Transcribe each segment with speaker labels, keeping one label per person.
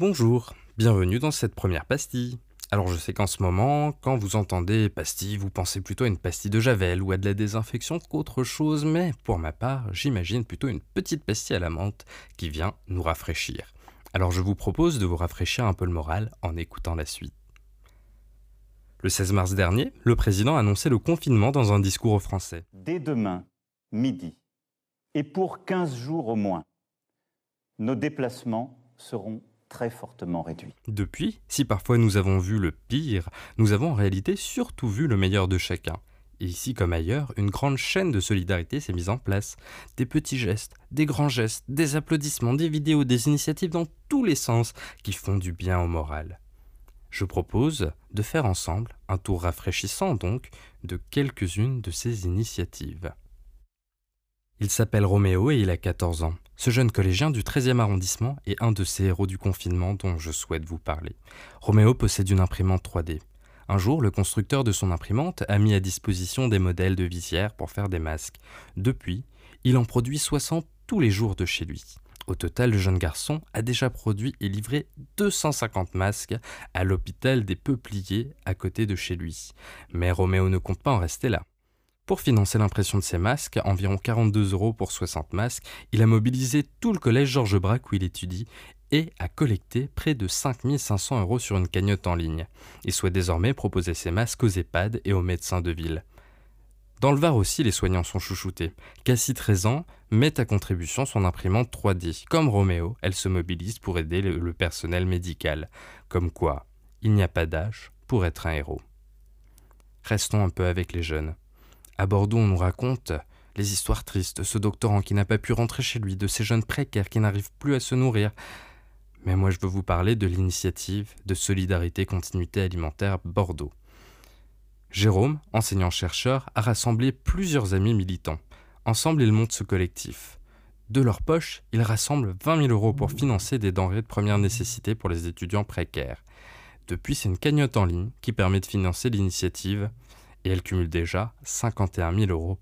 Speaker 1: Bonjour, bienvenue dans cette première pastille. Alors je sais qu'en ce moment, quand vous entendez pastille, vous pensez plutôt à une pastille de Javel ou à de la désinfection qu'autre chose, mais pour ma part, j'imagine plutôt une petite pastille à la menthe qui vient nous rafraîchir. Alors je vous propose de vous rafraîchir un peu le moral en écoutant la suite. Le 16 mars dernier, le président a annoncé le confinement dans un discours aux Français.
Speaker 2: Dès demain, midi, et pour 15 jours au moins, nos déplacements seront fortement réduit.
Speaker 1: Depuis, si parfois nous avons vu le pire, nous avons en réalité surtout vu le meilleur de chacun. Ici comme ailleurs, une grande chaîne de solidarité s'est mise en place. Des petits gestes, des grands gestes, des applaudissements, des vidéos, des initiatives dans tous les sens qui font du bien au moral. Je propose de faire ensemble un tour rafraîchissant donc de quelques-unes de ces initiatives. Il s'appelle Roméo et il a 14 ans. Ce jeune collégien du 13e arrondissement est un de ces héros du confinement dont je souhaite vous parler. Roméo possède une imprimante 3D. Un jour, le constructeur de son imprimante a mis à disposition des modèles de visières pour faire des masques. Depuis, il en produit 60 tous les jours de chez lui. Au total, le jeune garçon a déjà produit et livré 250 masques à l'hôpital des Peupliers à côté de chez lui. Mais Roméo ne compte pas en rester là. Pour financer l'impression de ces masques, environ 42 euros pour 60 masques, il a mobilisé tout le collège Georges Braque où il étudie et a collecté près de 5500 euros sur une cagnotte en ligne. Il souhaite désormais proposer ces masques aux EHPAD et aux médecins de ville. Dans le Var aussi, les soignants sont chouchoutés. Cassie, 13 ans, met à contribution son imprimante 3D. Comme Roméo, elle se mobilise pour aider le personnel médical. Comme quoi, il n'y a pas d'âge pour être un héros. Restons un peu avec les jeunes. À Bordeaux, on nous raconte les histoires tristes, ce doctorant qui n'a pas pu rentrer chez lui, de ces jeunes précaires qui n'arrivent plus à se nourrir. Mais moi, je veux vous parler de l'initiative de solidarité continuité alimentaire Bordeaux. Jérôme, enseignant-chercheur, a rassemblé plusieurs amis militants. Ensemble, ils montent ce collectif. De leur poche, ils rassemblent 20 000 euros pour financer des denrées de première nécessité pour les étudiants précaires. Depuis, c'est une cagnotte en ligne qui permet de financer l'initiative et elle cumule déjà 51 000 euros.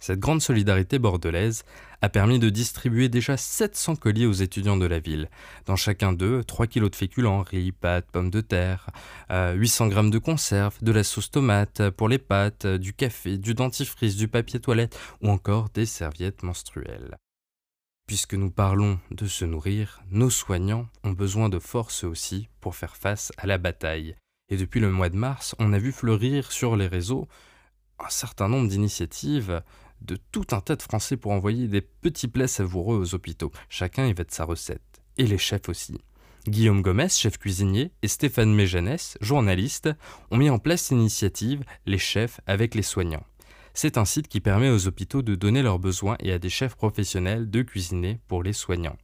Speaker 1: Cette grande solidarité bordelaise a permis de distribuer déjà 700 colis aux étudiants de la ville. Dans chacun d'eux, 3 kilos de féculents, riz, pâtes, pommes de terre, 800 euh, grammes de conserve, de la sauce tomate pour les pâtes, du café, du dentifrice, du papier toilette ou encore des serviettes menstruelles. Puisque nous parlons de se nourrir, nos soignants ont besoin de force aussi pour faire face à la bataille. Et depuis le mois de mars, on a vu fleurir sur les réseaux un certain nombre d'initiatives de tout un tas de Français pour envoyer des petits plats savoureux aux hôpitaux. Chacun y va de sa recette. Et les chefs aussi. Guillaume Gomez, chef cuisinier, et Stéphane Méjanès, journaliste, ont mis en place l'initiative Les chefs avec les soignants. C'est un site qui permet aux hôpitaux de donner leurs besoins et à des chefs professionnels de cuisiner pour les soignants.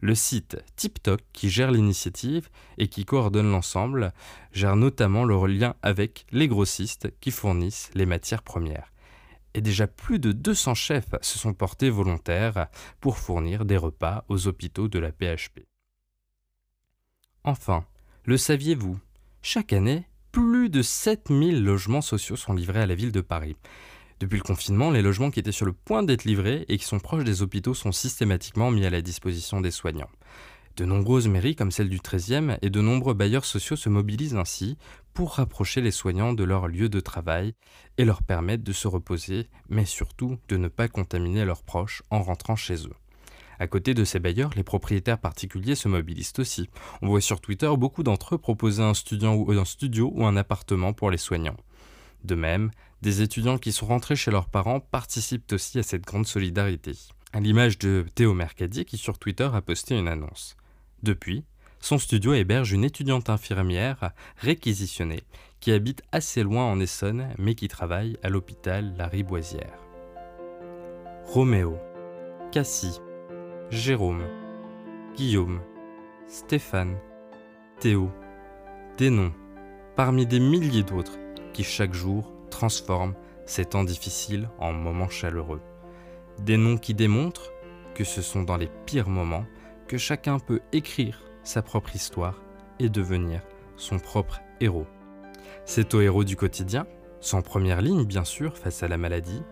Speaker 1: Le site TipTok, qui gère l'initiative et qui coordonne l'ensemble, gère notamment le lien avec les grossistes qui fournissent les matières premières. Et déjà plus de 200 chefs se sont portés volontaires pour fournir des repas aux hôpitaux de la PHP. Enfin, le saviez-vous? Chaque année, plus de 7000 logements sociaux sont livrés à la ville de Paris. Depuis le confinement, les logements qui étaient sur le point d'être livrés et qui sont proches des hôpitaux sont systématiquement mis à la disposition des soignants. De nombreuses mairies, comme celle du 13e, et de nombreux bailleurs sociaux se mobilisent ainsi pour rapprocher les soignants de leur lieu de travail et leur permettre de se reposer, mais surtout de ne pas contaminer leurs proches en rentrant chez eux. À côté de ces bailleurs, les propriétaires particuliers se mobilisent aussi. On voit sur Twitter beaucoup d'entre eux proposer un studio, un studio ou un appartement pour les soignants. De même, des étudiants qui sont rentrés chez leurs parents participent aussi à cette grande solidarité. À l'image de Théo Mercadier qui sur Twitter a posté une annonce. Depuis, son studio héberge une étudiante infirmière réquisitionnée qui habite assez loin en Essonne mais qui travaille à l'hôpital La Riboisière. Roméo, Cassie, Jérôme, Guillaume, Stéphane, Théo, des parmi des milliers d'autres qui chaque jour transforment ces temps difficiles en moments chaleureux. Des noms qui démontrent que ce sont dans les pires moments que chacun peut écrire sa propre histoire et devenir son propre héros. C'est au héros du quotidien, sans première ligne bien sûr face à la maladie,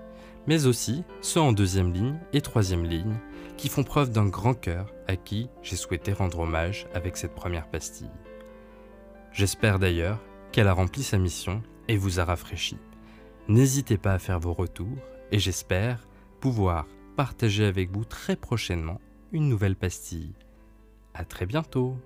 Speaker 1: mais aussi ceux en deuxième ligne et troisième ligne qui font preuve d'un grand cœur à qui j'ai souhaité rendre hommage avec cette première pastille. J'espère d'ailleurs qu'elle a rempli sa mission et vous a rafraîchi. N'hésitez pas à faire vos retours et j'espère pouvoir partager avec vous très prochainement une nouvelle pastille. À très bientôt